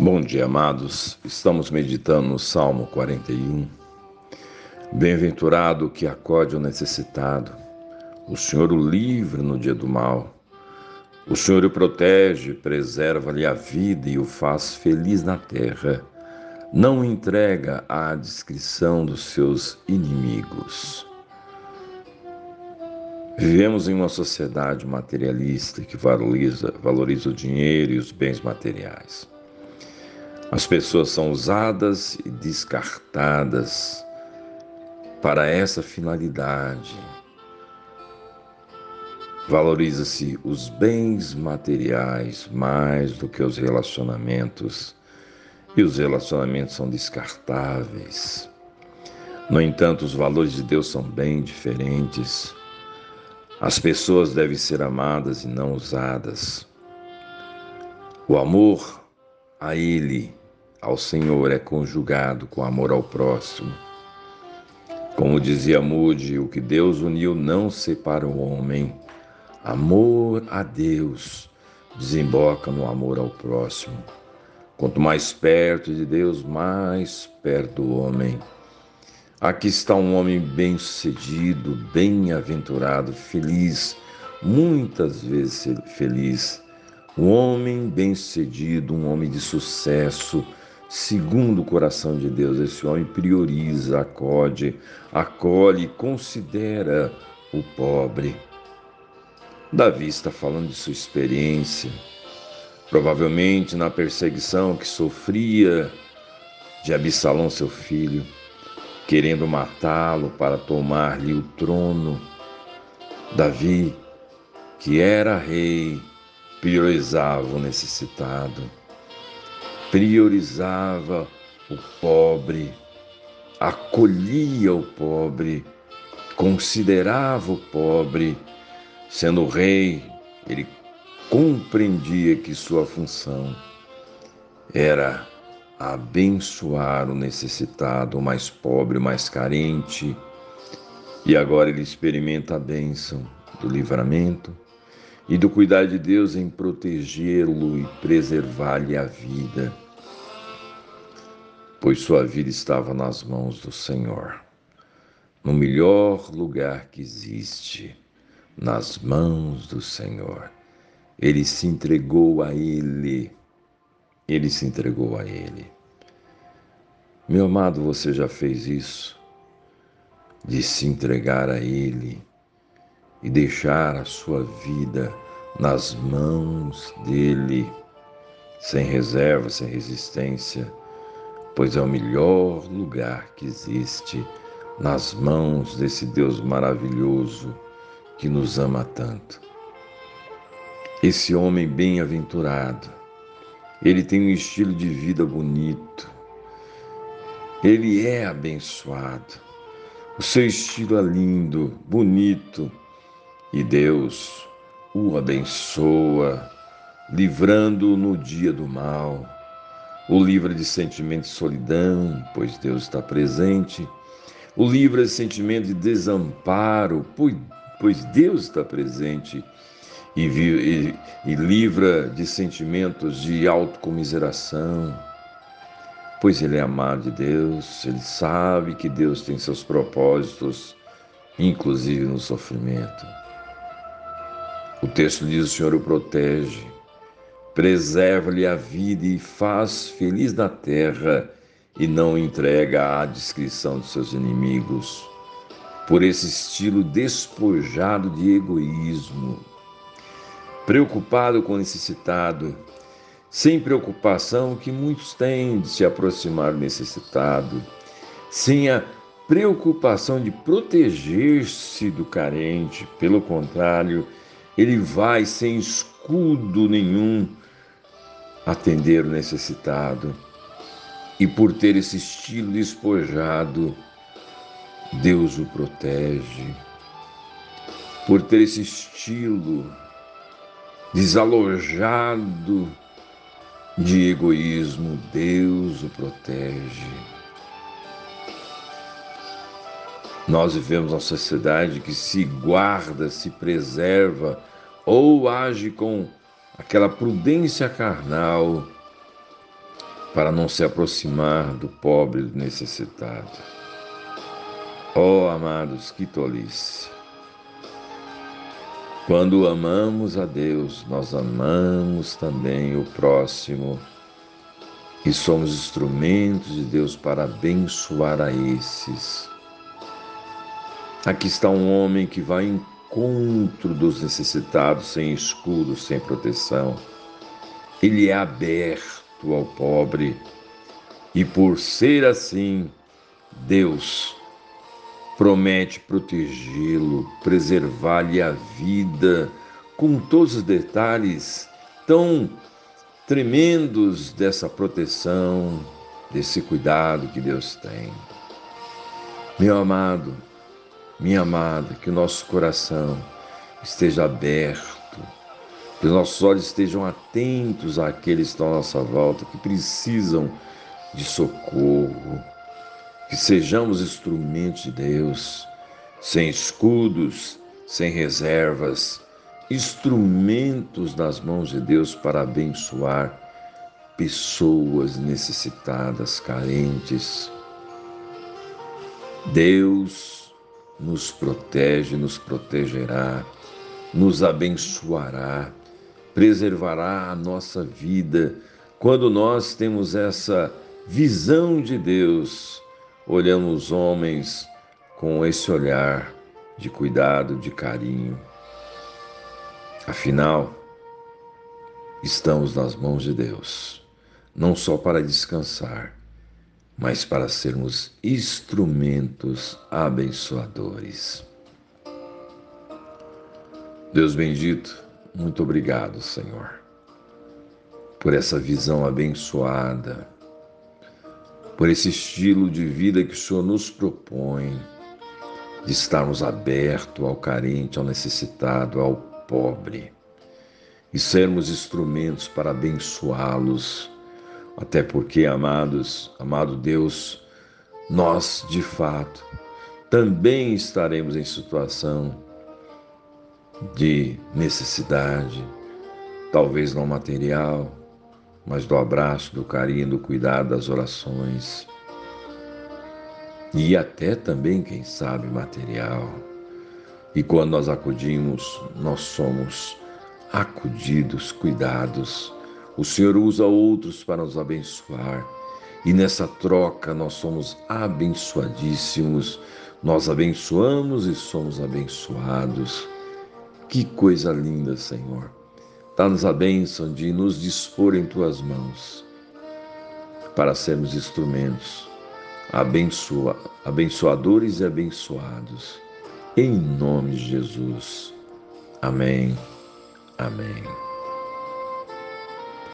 Bom dia, amados. Estamos meditando no Salmo 41. Bem-aventurado que acode o necessitado. O Senhor o livra no dia do mal. O Senhor o protege, preserva-lhe a vida e o faz feliz na terra. Não o entrega à discrição dos seus inimigos. Vivemos em uma sociedade materialista que valoriza, valoriza o dinheiro e os bens materiais. As pessoas são usadas e descartadas para essa finalidade. Valoriza-se os bens materiais mais do que os relacionamentos, e os relacionamentos são descartáveis. No entanto, os valores de Deus são bem diferentes. As pessoas devem ser amadas e não usadas. O amor a Ele ao Senhor é conjugado com amor ao próximo. Como dizia Mude, o que Deus uniu não separa o homem. Amor a Deus desemboca no amor ao próximo. Quanto mais perto de Deus, mais perto do homem. Aqui está um homem bem-sucedido, bem-aventurado, feliz, muitas vezes feliz. Um homem bem-sucedido, um homem de sucesso, segundo o coração de Deus. Esse homem prioriza, acode, acolhe, considera o pobre. Davi está falando de sua experiência, provavelmente na perseguição que sofria de Absalão, seu filho, querendo matá-lo para tomar-lhe o trono. Davi, que era rei, priorizava o necessitado priorizava o pobre, acolhia o pobre, considerava o pobre. Sendo rei, ele compreendia que sua função era abençoar o necessitado, o mais pobre, o mais carente. E agora ele experimenta a bênção do livramento e do cuidar de Deus em protegê-lo e preservar-lhe a vida, pois sua vida estava nas mãos do Senhor, no melhor lugar que existe, nas mãos do Senhor. Ele se entregou a Ele, ele se entregou a Ele. Meu amado, você já fez isso? De se entregar a Ele e deixar a sua vida nas mãos dele, sem reserva, sem resistência, pois é o melhor lugar que existe nas mãos desse Deus maravilhoso que nos ama tanto. Esse homem bem-aventurado, ele tem um estilo de vida bonito, ele é abençoado, o seu estilo é lindo, bonito, e Deus o abençoa, livrando-o no dia do mal. O livra de sentimento de solidão, pois Deus está presente. O livra de sentimento de desamparo, pois Deus está presente. E, e, e livra de sentimentos de autocomiseração, pois ele é amado de Deus, ele sabe que Deus tem seus propósitos, inclusive no sofrimento. O texto diz: O Senhor o protege, preserva-lhe a vida e faz feliz na terra, e não entrega à discrição de seus inimigos. Por esse estilo despojado de egoísmo, preocupado com o necessitado, sem preocupação que muitos têm de se aproximar do necessitado, sem a preocupação de proteger-se do carente, pelo contrário, ele vai sem escudo nenhum atender o necessitado. E por ter esse estilo despojado, Deus o protege. Por ter esse estilo desalojado de egoísmo, Deus o protege. Nós vivemos uma sociedade que se guarda, se preserva ou age com aquela prudência carnal para não se aproximar do pobre do necessitado. Oh, amados, que tolice! Quando amamos a Deus, nós amamos também o próximo e somos instrumentos de Deus para abençoar a esses. Aqui está um homem que vai em encontro dos necessitados sem escudo, sem proteção. Ele é aberto ao pobre e, por ser assim, Deus promete protegê-lo, preservar-lhe a vida, com todos os detalhes tão tremendos dessa proteção, desse cuidado que Deus tem. Meu amado, minha amada, que o nosso coração esteja aberto, que os nossos olhos estejam atentos àqueles que estão à nossa volta, que precisam de socorro, que sejamos instrumentos de Deus, sem escudos, sem reservas, instrumentos nas mãos de Deus para abençoar pessoas necessitadas, carentes. Deus nos protege, nos protegerá, nos abençoará, preservará a nossa vida. Quando nós temos essa visão de Deus, olhamos os homens com esse olhar de cuidado, de carinho. Afinal, estamos nas mãos de Deus, não só para descansar, mas para sermos instrumentos abençoadores. Deus bendito, muito obrigado, Senhor, por essa visão abençoada, por esse estilo de vida que o Senhor nos propõe, de estarmos abertos ao carente, ao necessitado, ao pobre, e sermos instrumentos para abençoá-los até porque, amados, amado Deus, nós de fato também estaremos em situação de necessidade, talvez não material, mas do abraço, do carinho, do cuidado, das orações. E até também, quem sabe, material. E quando nós acudimos, nós somos acudidos, cuidados o Senhor usa outros para nos abençoar. E nessa troca nós somos abençoadíssimos. Nós abençoamos e somos abençoados. Que coisa linda, Senhor. Dá-nos a bênção de nos dispor em tuas mãos para sermos instrumentos, abençoa, abençoadores e abençoados. Em nome de Jesus. Amém. Amém.